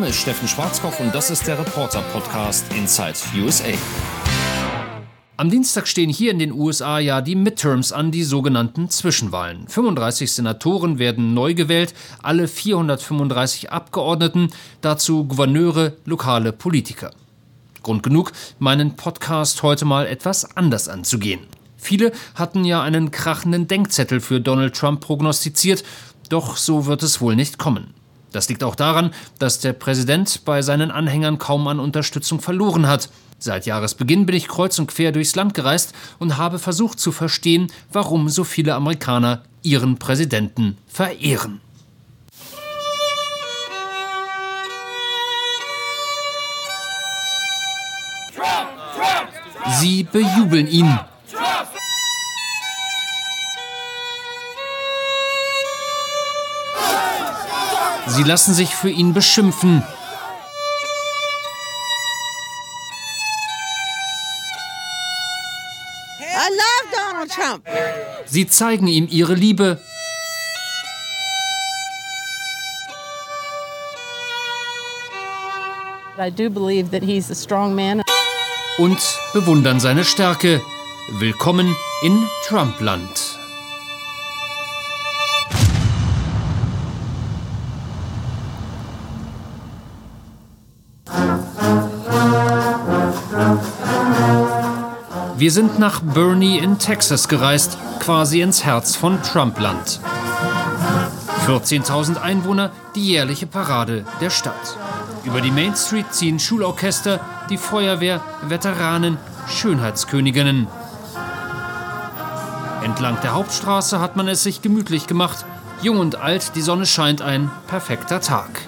Name ist Steffen Schwarzkopf und das ist der Reporter-Podcast Inside USA. Am Dienstag stehen hier in den USA ja die Midterms an, die sogenannten Zwischenwahlen. 35 Senatoren werden neu gewählt, alle 435 Abgeordneten, dazu Gouverneure, lokale Politiker. Grund genug, meinen Podcast heute mal etwas anders anzugehen. Viele hatten ja einen krachenden Denkzettel für Donald Trump prognostiziert, doch so wird es wohl nicht kommen. Das liegt auch daran, dass der Präsident bei seinen Anhängern kaum an Unterstützung verloren hat. Seit Jahresbeginn bin ich kreuz und quer durchs Land gereist und habe versucht zu verstehen, warum so viele Amerikaner ihren Präsidenten verehren. Sie bejubeln ihn. Sie lassen sich für ihn beschimpfen. Sie zeigen ihm ihre Liebe. Und bewundern seine Stärke. Willkommen in Trumpland. Wir sind nach Bernie in Texas gereist, quasi ins Herz von Trumpland. 14.000 Einwohner, die jährliche Parade der Stadt. Über die Main Street ziehen Schulorchester, die Feuerwehr, Veteranen, Schönheitsköniginnen. Entlang der Hauptstraße hat man es sich gemütlich gemacht. Jung und alt, die Sonne scheint ein perfekter Tag.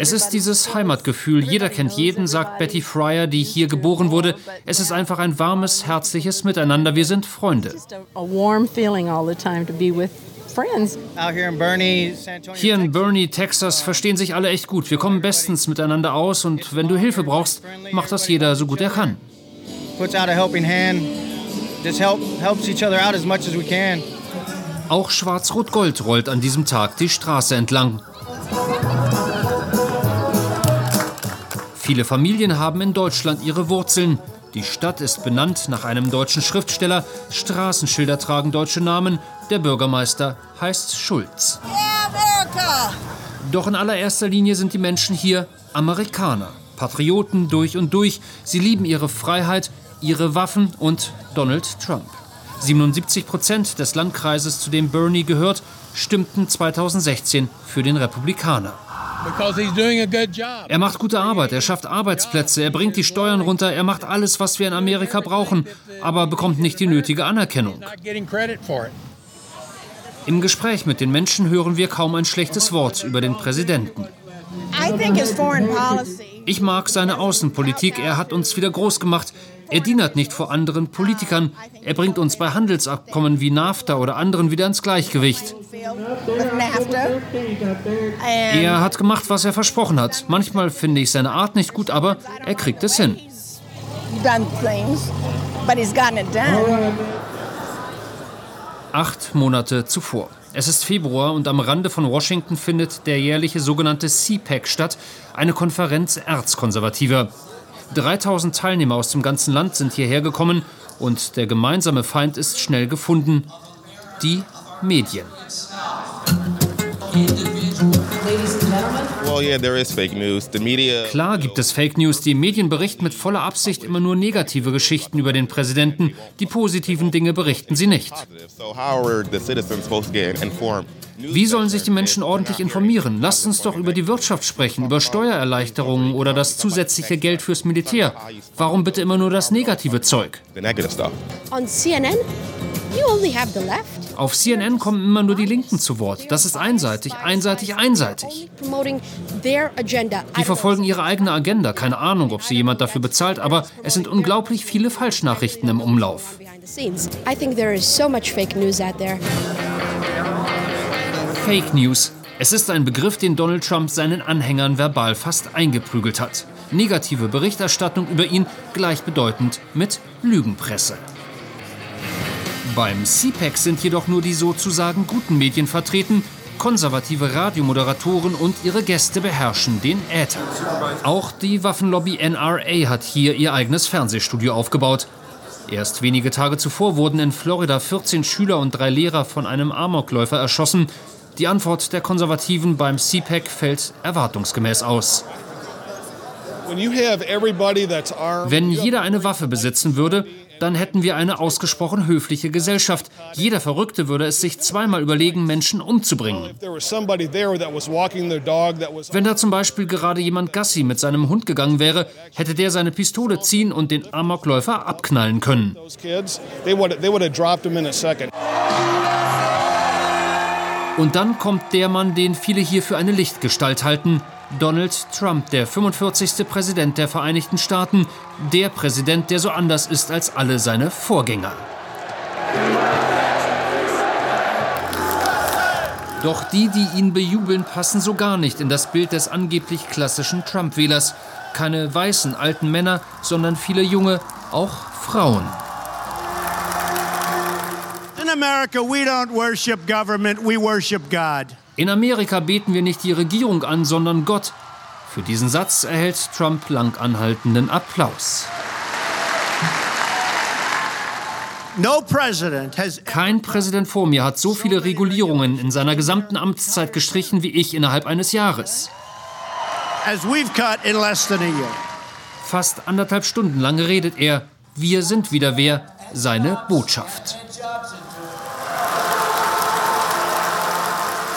Es ist dieses Heimatgefühl. Jeder kennt jeden, sagt Betty Fryer, die hier geboren wurde. Es ist einfach ein warmes, herzliches Miteinander. Wir sind Freunde. Hier in Bernie, Texas, verstehen sich alle echt gut. Wir kommen bestens miteinander aus und wenn du Hilfe brauchst, macht das jeder so gut er kann. Auch Schwarz-Rot-Gold rollt an diesem Tag die Straße entlang. Viele Familien haben in Deutschland ihre Wurzeln. Die Stadt ist benannt nach einem deutschen Schriftsteller, Straßenschilder tragen deutsche Namen, der Bürgermeister heißt Schulz. Doch in allererster Linie sind die Menschen hier Amerikaner, Patrioten durch und durch. Sie lieben ihre Freiheit, ihre Waffen und Donald Trump. 77 Prozent des Landkreises, zu dem Bernie gehört, stimmten 2016 für den Republikaner. Er macht gute Arbeit, er schafft Arbeitsplätze, er bringt die Steuern runter, er macht alles, was wir in Amerika brauchen, aber bekommt nicht die nötige Anerkennung. Im Gespräch mit den Menschen hören wir kaum ein schlechtes Wort über den Präsidenten. Ich mag seine Außenpolitik, er hat uns wieder groß gemacht. Er dienert nicht vor anderen Politikern. Er bringt uns bei Handelsabkommen wie NAFTA oder anderen wieder ins Gleichgewicht. Er hat gemacht, was er versprochen hat. Manchmal finde ich seine Art nicht gut, aber er kriegt es hin. Acht Monate zuvor. Es ist Februar und am Rande von Washington findet der jährliche sogenannte CPAC statt, eine Konferenz Erzkonservativer. 3000 Teilnehmer aus dem ganzen Land sind hierher gekommen und der gemeinsame Feind ist schnell gefunden. Die Medien. Klar gibt es Fake News. Die Medien berichten mit voller Absicht immer nur negative Geschichten über den Präsidenten. Die positiven Dinge berichten sie nicht. Wie sollen sich die Menschen ordentlich informieren? Lasst uns doch über die Wirtschaft sprechen, über Steuererleichterungen oder das zusätzliche Geld fürs Militär. Warum bitte immer nur das negative Zeug? On CNN. Auf CNN kommen immer nur die Linken zu Wort. Das ist einseitig, einseitig, einseitig. Die verfolgen ihre eigene Agenda. Keine Ahnung, ob sie jemand dafür bezahlt, aber es sind unglaublich viele Falschnachrichten im Umlauf. Fake News. Es ist ein Begriff, den Donald Trump seinen Anhängern verbal fast eingeprügelt hat. Negative Berichterstattung über ihn gleichbedeutend mit Lügenpresse. Beim CPAC sind jedoch nur die sozusagen guten Medien vertreten. Konservative Radiomoderatoren und ihre Gäste beherrschen den Äther. Auch die Waffenlobby NRA hat hier ihr eigenes Fernsehstudio aufgebaut. Erst wenige Tage zuvor wurden in Florida 14 Schüler und drei Lehrer von einem Amokläufer erschossen. Die Antwort der Konservativen beim CPAC fällt erwartungsgemäß aus. Wenn jeder eine Waffe besitzen würde, dann hätten wir eine ausgesprochen höfliche Gesellschaft. Jeder Verrückte würde es sich zweimal überlegen, Menschen umzubringen. Wenn da zum Beispiel gerade jemand Gassi mit seinem Hund gegangen wäre, hätte der seine Pistole ziehen und den Amokläufer abknallen können. Und dann kommt der Mann, den viele hier für eine Lichtgestalt halten, Donald Trump, der 45. Präsident der Vereinigten Staaten, der Präsident, der so anders ist als alle seine Vorgänger. Doch die, die ihn bejubeln, passen so gar nicht in das Bild des angeblich klassischen Trump-Wählers. Keine weißen alten Männer, sondern viele junge, auch Frauen. In America we don't worship government, we worship God. In Amerika beten wir nicht die Regierung an, sondern Gott. Für diesen Satz erhält Trump langanhaltenden Applaus. Kein Präsident vor mir hat so viele Regulierungen in seiner gesamten Amtszeit gestrichen wie ich innerhalb eines Jahres. Fast anderthalb Stunden lang redet er. Wir sind wieder wer, seine Botschaft.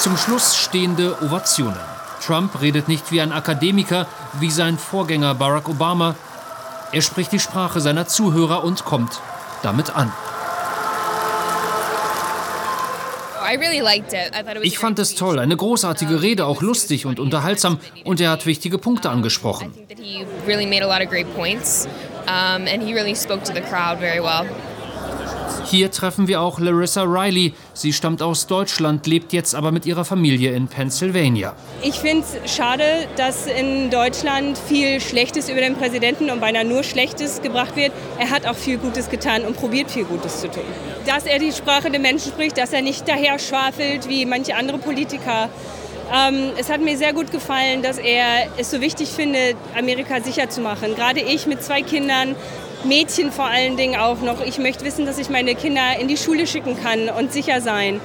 Zum Schluss stehende Ovationen. Trump redet nicht wie ein Akademiker, wie sein Vorgänger Barack Obama. Er spricht die Sprache seiner Zuhörer und kommt damit an. Ich fand es toll, eine großartige Rede, auch lustig und unterhaltsam und er hat wichtige Punkte angesprochen. Hier treffen wir auch Larissa Riley. Sie stammt aus Deutschland, lebt jetzt aber mit ihrer Familie in Pennsylvania. Ich finde es schade, dass in Deutschland viel Schlechtes über den Präsidenten und beinahe nur Schlechtes gebracht wird. Er hat auch viel Gutes getan und probiert viel Gutes zu tun. Dass er die Sprache der Menschen spricht, dass er nicht daher schwafelt wie manche andere Politiker. Ähm, es hat mir sehr gut gefallen, dass er es so wichtig findet, Amerika sicher zu machen. Gerade ich mit zwei Kindern Mädchen vor allen Dingen auch noch. Ich möchte wissen, dass ich meine Kinder in die Schule schicken kann und sicher sein.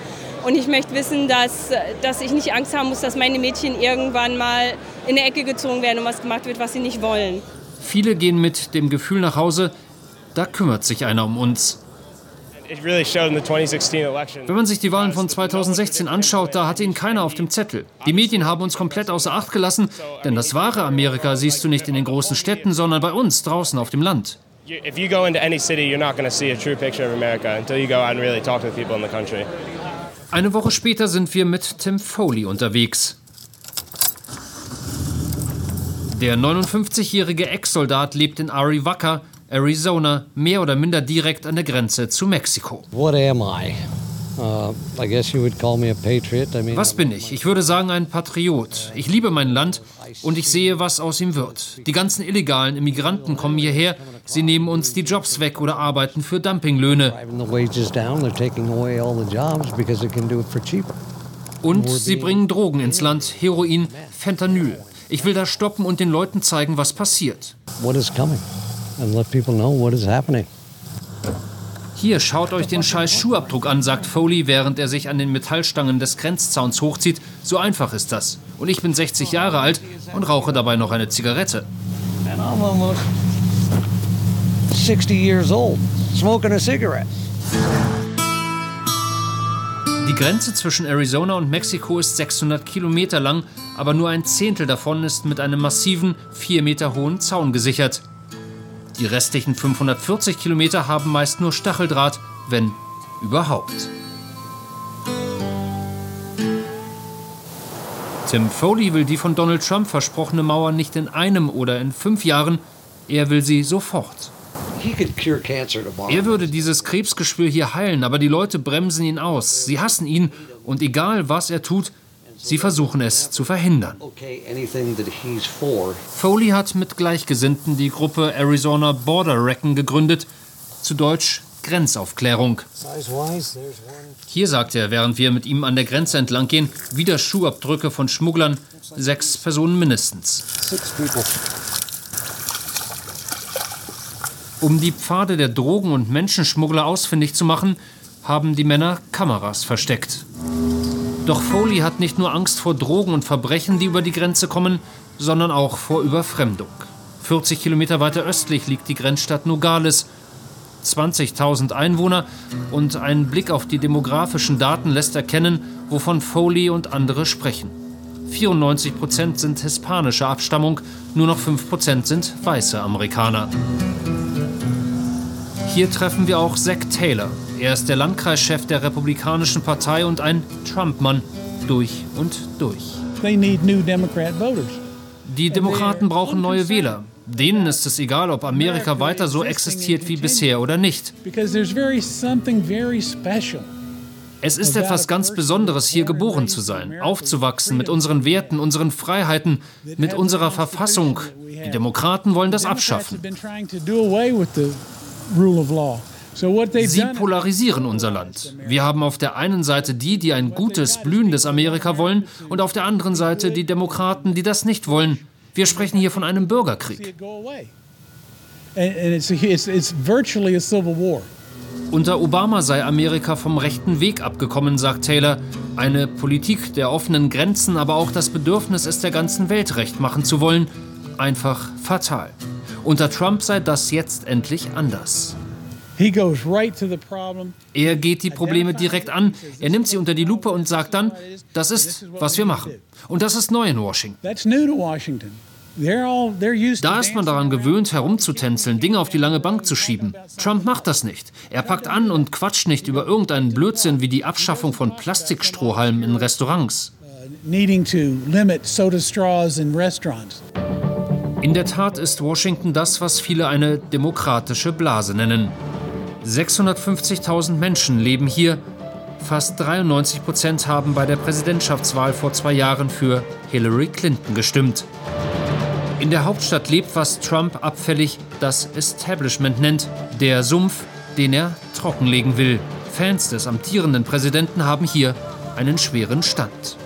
Und ich möchte wissen, dass, dass ich nicht Angst haben muss, dass meine Mädchen irgendwann mal in eine Ecke gezogen werden und was gemacht wird, was sie nicht wollen. Viele gehen mit dem Gefühl nach Hause, da kümmert sich einer um uns. Wenn man sich die Wahlen von 2016 anschaut, da hatte ihn keiner auf dem Zettel. Die Medien haben uns komplett außer Acht gelassen, denn das wahre Amerika siehst du nicht in den großen Städten, sondern bei uns draußen auf dem Land if you go into any city, you're not going to see a true picture of America until you go out and really talk to the people in the country. Eine Woche später sind wir mit Tim Foley unterwegs. Der 59-jährige Ex-Soldat lebt in Arivaca, Arizona, mehr oder minder direkt an der Grenze zu Mexiko. What am I? Uh, was bin ich? Ich würde sagen ein Patriot. Ich liebe mein Land und ich sehe, was aus ihm wird. Die ganzen illegalen Immigranten kommen hierher, sie nehmen uns die Jobs weg oder arbeiten für Dumpinglöhne. Und sie bringen Drogen ins Land, Heroin, Fentanyl. Ich will das stoppen und den Leuten zeigen, was passiert. What is coming? And let people know what is happening. Hier, schaut euch den scheiß Schuhabdruck an, sagt Foley, während er sich an den Metallstangen des Grenzzauns hochzieht. So einfach ist das. Und ich bin 60 Jahre alt und rauche dabei noch eine Zigarette. And I'm almost 60 years old, smoking a cigarette. Die Grenze zwischen Arizona und Mexiko ist 600 Kilometer lang, aber nur ein Zehntel davon ist mit einem massiven, vier Meter hohen Zaun gesichert. Die restlichen 540 Kilometer haben meist nur Stacheldraht, wenn überhaupt. Tim Foley will die von Donald Trump versprochene Mauer nicht in einem oder in fünf Jahren, er will sie sofort. Er würde dieses Krebsgeschwür hier heilen, aber die Leute bremsen ihn aus. Sie hassen ihn und egal was er tut, Sie versuchen es zu verhindern. Foley hat mit Gleichgesinnten die Gruppe Arizona Border Reckon gegründet, zu Deutsch Grenzaufklärung. Hier sagt er, während wir mit ihm an der Grenze entlang gehen, wieder Schuhabdrücke von Schmugglern, sechs Personen mindestens. Um die Pfade der Drogen- und Menschenschmuggler ausfindig zu machen, haben die Männer Kameras versteckt. Doch Foley hat nicht nur Angst vor Drogen und Verbrechen, die über die Grenze kommen, sondern auch vor Überfremdung. 40 Kilometer weiter östlich liegt die Grenzstadt Nogales. 20.000 Einwohner und ein Blick auf die demografischen Daten lässt erkennen, wovon Foley und andere sprechen. 94 Prozent sind hispanischer Abstammung, nur noch 5 Prozent sind weiße Amerikaner. Hier treffen wir auch Zack Taylor. Er ist der Landkreischef der Republikanischen Partei und ein Trump-Mann durch und durch. Die Demokraten brauchen neue Wähler. Denen ist es egal, ob Amerika weiter so existiert wie bisher oder nicht. Es ist etwas ganz Besonderes, hier geboren zu sein, aufzuwachsen mit unseren Werten, unseren Freiheiten, mit unserer Verfassung. Die Demokraten wollen das abschaffen. Sie polarisieren unser Land. Wir haben auf der einen Seite die, die ein gutes, blühendes Amerika wollen, und auf der anderen Seite die Demokraten, die das nicht wollen. Wir sprechen hier von einem Bürgerkrieg. Unter Obama sei Amerika vom rechten Weg abgekommen, sagt Taylor. Eine Politik der offenen Grenzen, aber auch das Bedürfnis, es der ganzen Welt recht machen zu wollen, einfach fatal. Unter Trump sei das jetzt endlich anders. Er geht die Probleme direkt an, er nimmt sie unter die Lupe und sagt dann, das ist, was wir machen. Und das ist neu in Washington. Da ist man daran gewöhnt, herumzutänzeln, Dinge auf die lange Bank zu schieben. Trump macht das nicht. Er packt an und quatscht nicht über irgendeinen Blödsinn wie die Abschaffung von Plastikstrohhalmen in Restaurants. In der Tat ist Washington das, was viele eine demokratische Blase nennen. 650.000 Menschen leben hier. Fast 93 Prozent haben bei der Präsidentschaftswahl vor zwei Jahren für Hillary Clinton gestimmt. In der Hauptstadt lebt, was Trump abfällig das Establishment nennt, der Sumpf, den er trockenlegen will. Fans des amtierenden Präsidenten haben hier einen schweren Stand.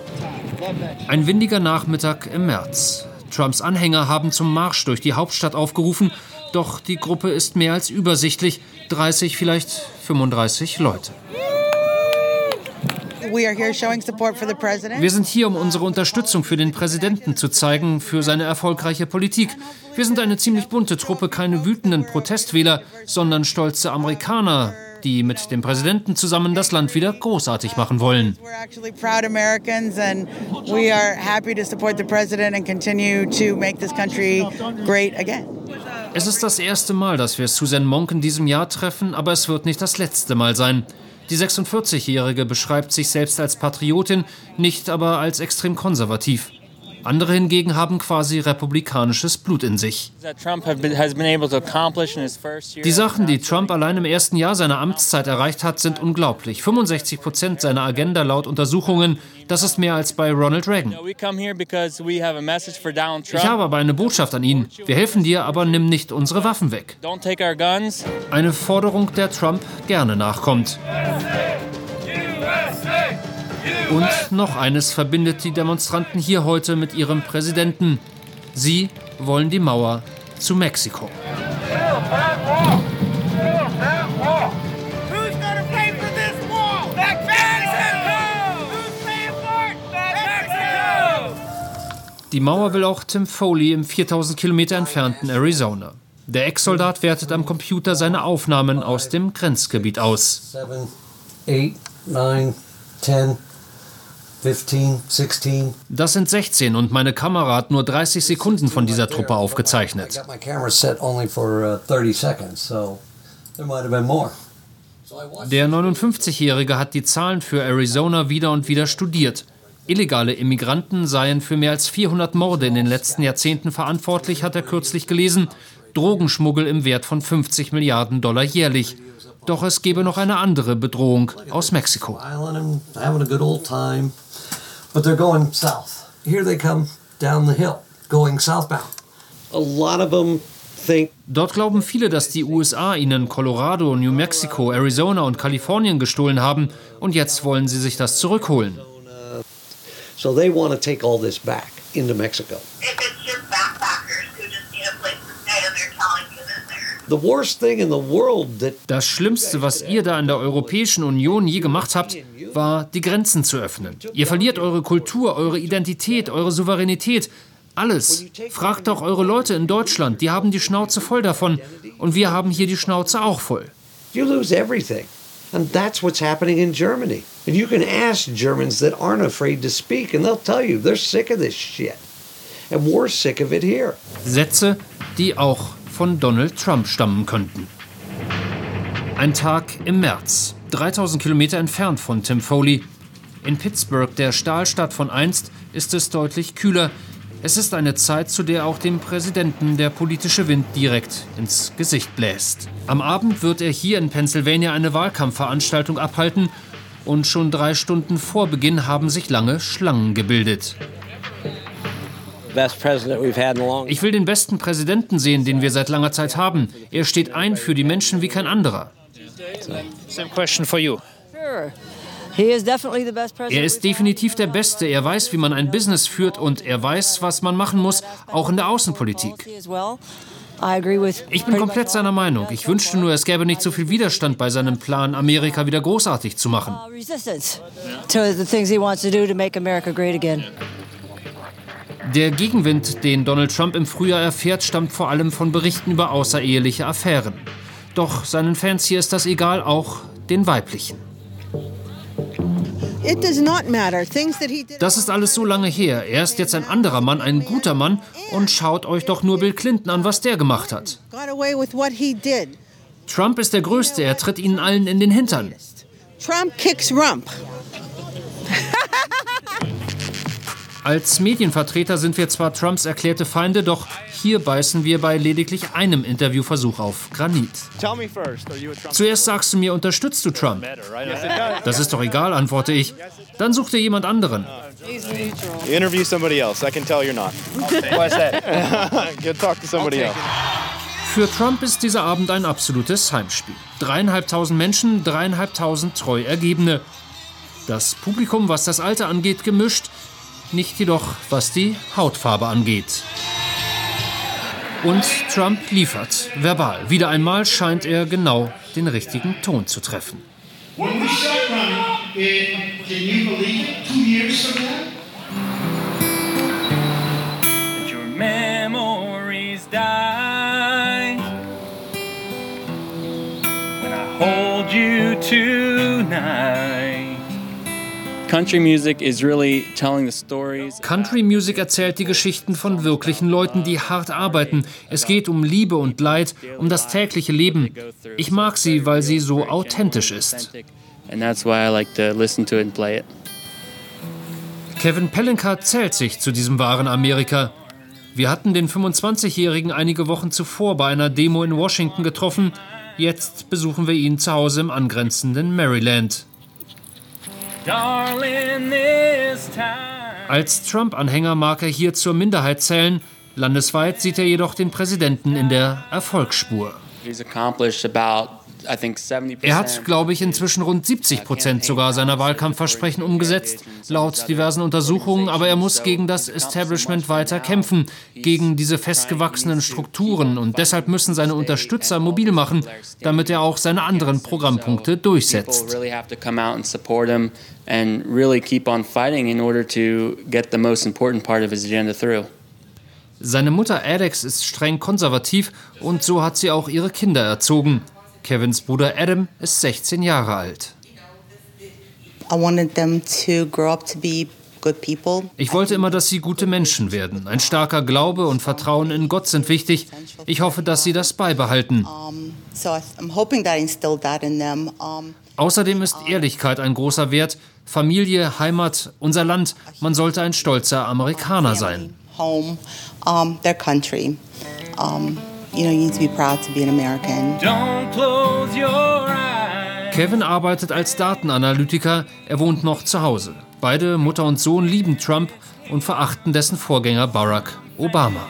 Ein windiger Nachmittag im März. Trumps Anhänger haben zum Marsch durch die Hauptstadt aufgerufen, doch die Gruppe ist mehr als übersichtlich, 30, vielleicht 35 Leute. Wir sind hier, um unsere Unterstützung für den Präsidenten zu zeigen, für seine erfolgreiche Politik. Wir sind eine ziemlich bunte Truppe, keine wütenden Protestwähler, sondern stolze Amerikaner, die mit dem Präsidenten zusammen das Land wieder großartig machen wollen. Es ist das erste Mal, dass wir Susan Monk in diesem Jahr treffen, aber es wird nicht das letzte Mal sein. Die 46-Jährige beschreibt sich selbst als Patriotin, nicht aber als extrem konservativ. Andere hingegen haben quasi republikanisches Blut in sich. Die Sachen, die Trump allein im ersten Jahr seiner Amtszeit erreicht hat, sind unglaublich. 65 Prozent seiner Agenda laut Untersuchungen, das ist mehr als bei Ronald Reagan. Ich habe aber eine Botschaft an ihn. Wir helfen dir, aber nimm nicht unsere Waffen weg. Eine Forderung, der Trump gerne nachkommt. Und noch eines verbindet die Demonstranten hier heute mit ihrem Präsidenten. Sie wollen die Mauer zu Mexiko. Die Mauer will auch Tim Foley im 4000 Kilometer entfernten Arizona. Der Ex-Soldat wertet am Computer seine Aufnahmen aus dem Grenzgebiet aus. Seven, eight, nine, 10, 15, 16. Das sind 16 und meine Kamera hat nur 30 Sekunden von dieser Truppe aufgezeichnet. Der 59-Jährige hat die Zahlen für Arizona wieder und wieder studiert. Illegale Immigranten seien für mehr als 400 Morde in den letzten Jahrzehnten verantwortlich, hat er kürzlich gelesen. Drogenschmuggel im Wert von 50 Milliarden Dollar jährlich. Doch es gebe noch eine andere Bedrohung aus Mexiko. But they're going south. Here they come down the hill, going southbound. A lot of them Dort glauben viele, dass die USA ihnen Colorado, New Mexico, Arizona und Kalifornien gestohlen haben und jetzt wollen sie sich das zurückholen. So they want to take all this back into Mexico. Das Schlimmste, was ihr da in der Europäischen Union je gemacht habt, war, die Grenzen zu öffnen. Ihr verliert eure Kultur, eure Identität, eure Souveränität. Alles. Fragt doch eure Leute in Deutschland, die haben die Schnauze voll davon. Und wir haben hier die Schnauze auch voll. You lose everything. And that's what's happening in Germany. And you can ask Germans that aren't afraid to speak, and they'll tell you they're sick of this shit. And we're sick of it here. Sätze, die auch von Donald Trump stammen könnten. Ein Tag im März, 3000 Kilometer entfernt von Tim Foley. In Pittsburgh, der Stahlstadt von einst, ist es deutlich kühler. Es ist eine Zeit, zu der auch dem Präsidenten der politische Wind direkt ins Gesicht bläst. Am Abend wird er hier in Pennsylvania eine Wahlkampfveranstaltung abhalten und schon drei Stunden vor Beginn haben sich lange Schlangen gebildet. Ich will den besten Präsidenten sehen, den wir seit langer Zeit haben. Er steht ein für die Menschen wie kein anderer. Er ist definitiv der Beste. Er weiß, wie man ein Business führt und er weiß, was man machen muss, auch in der Außenpolitik. Ich bin komplett seiner Meinung. Ich wünschte nur, es gäbe nicht so viel Widerstand bei seinem Plan, Amerika wieder großartig zu machen. Der Gegenwind, den Donald Trump im Frühjahr erfährt, stammt vor allem von Berichten über außereheliche Affären. Doch seinen Fans hier ist das egal, auch den weiblichen. Das ist alles so lange her. Er ist jetzt ein anderer Mann, ein guter Mann. Und schaut euch doch nur Bill Clinton an, was der gemacht hat. Trump ist der Größte. Er tritt ihnen allen in den Hintern. Trump kicks rump. Als Medienvertreter sind wir zwar Trumps erklärte Feinde, doch hier beißen wir bei lediglich einem Interviewversuch auf Granit. Zuerst sagst du mir, unterstützt du Trump? Das ist doch egal, antworte ich. Dann such dir jemand anderen. Interview somebody else. I can tell you're not. Why's that? Go talk to somebody else. Für Trump ist dieser Abend ein absolutes Heimspiel. Dreieinhalbtausend Menschen, dreieinhalbtausend treu Ergebene. Das Publikum, was das Alter angeht, gemischt nicht jedoch was die Hautfarbe angeht. Und Trump liefert, verbal. Wieder einmal scheint er genau den richtigen Ton zu treffen. When we running, uh, can you believe it? Two years from now? Country Music erzählt die Geschichten von wirklichen Leuten, die hart arbeiten. Es geht um Liebe und Leid, um das tägliche Leben. Ich mag sie, weil sie so authentisch ist. Kevin Pelinka zählt sich zu diesem wahren Amerika. Wir hatten den 25-Jährigen einige Wochen zuvor bei einer Demo in Washington getroffen. Jetzt besuchen wir ihn zu Hause im angrenzenden Maryland. Als Trump-Anhänger mag er hier zur Minderheit zählen. Landesweit sieht er jedoch den Präsidenten in der Erfolgsspur. Er hat, glaube ich, inzwischen rund 70 Prozent sogar seiner Wahlkampfversprechen umgesetzt, laut diversen Untersuchungen, aber er muss gegen das Establishment weiter kämpfen, gegen diese festgewachsenen Strukturen und deshalb müssen seine Unterstützer mobil machen, damit er auch seine anderen Programmpunkte durchsetzt. and really keep on fighting in order to get the most important part of his agenda through. Seine Mutter Alex ist streng konservativ und so hat sie auch ihre Kinder erzogen. Kevins Bruder Adam ist 16 Jahre alt. Ich wollte immer, dass sie gute Menschen werden. Ein starker Glaube und Vertrauen in Gott sind wichtig. Ich hoffe, dass sie das beibehalten. Außerdem ist Ehrlichkeit ein großer Wert. Familie, Heimat, unser Land. Man sollte ein stolzer Amerikaner sein. Home, um, their country. Um, you know, you need to be proud to be an American. Don't close your eyes. Kevin arbeitet als Datenanalytiker. Er wohnt noch zu Hause. Beide, Mutter und Sohn, lieben Trump und verachten dessen Vorgänger Barack Obama.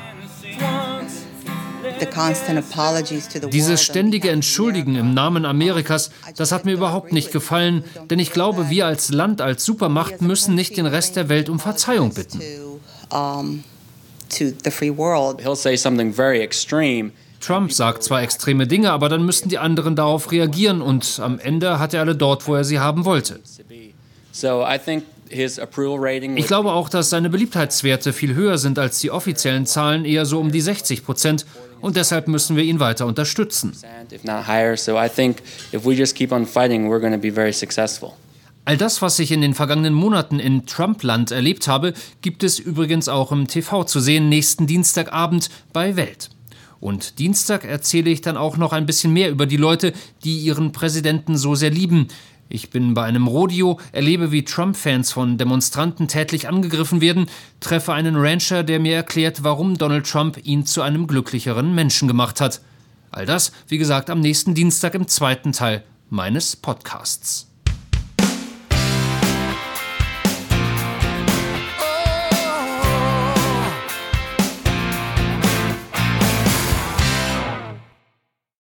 Dieses ständige Entschuldigen im Namen Amerikas, das hat mir überhaupt nicht gefallen, denn ich glaube, wir als Land, als Supermacht müssen nicht den Rest der Welt um Verzeihung bitten. Trump sagt zwar extreme Dinge, aber dann müssten die anderen darauf reagieren und am Ende hat er alle dort, wo er sie haben wollte. Ich glaube auch, dass seine Beliebtheitswerte viel höher sind als die offiziellen Zahlen, eher so um die 60 Prozent. Und deshalb müssen wir ihn weiter unterstützen. All das, was ich in den vergangenen Monaten in Trump-Land erlebt habe, gibt es übrigens auch im TV zu sehen, nächsten Dienstagabend bei Welt. Und Dienstag erzähle ich dann auch noch ein bisschen mehr über die Leute, die ihren Präsidenten so sehr lieben. Ich bin bei einem Rodeo, erlebe, wie Trump-Fans von Demonstranten tätlich angegriffen werden, treffe einen Rancher, der mir erklärt, warum Donald Trump ihn zu einem glücklicheren Menschen gemacht hat. All das, wie gesagt, am nächsten Dienstag im zweiten Teil meines Podcasts.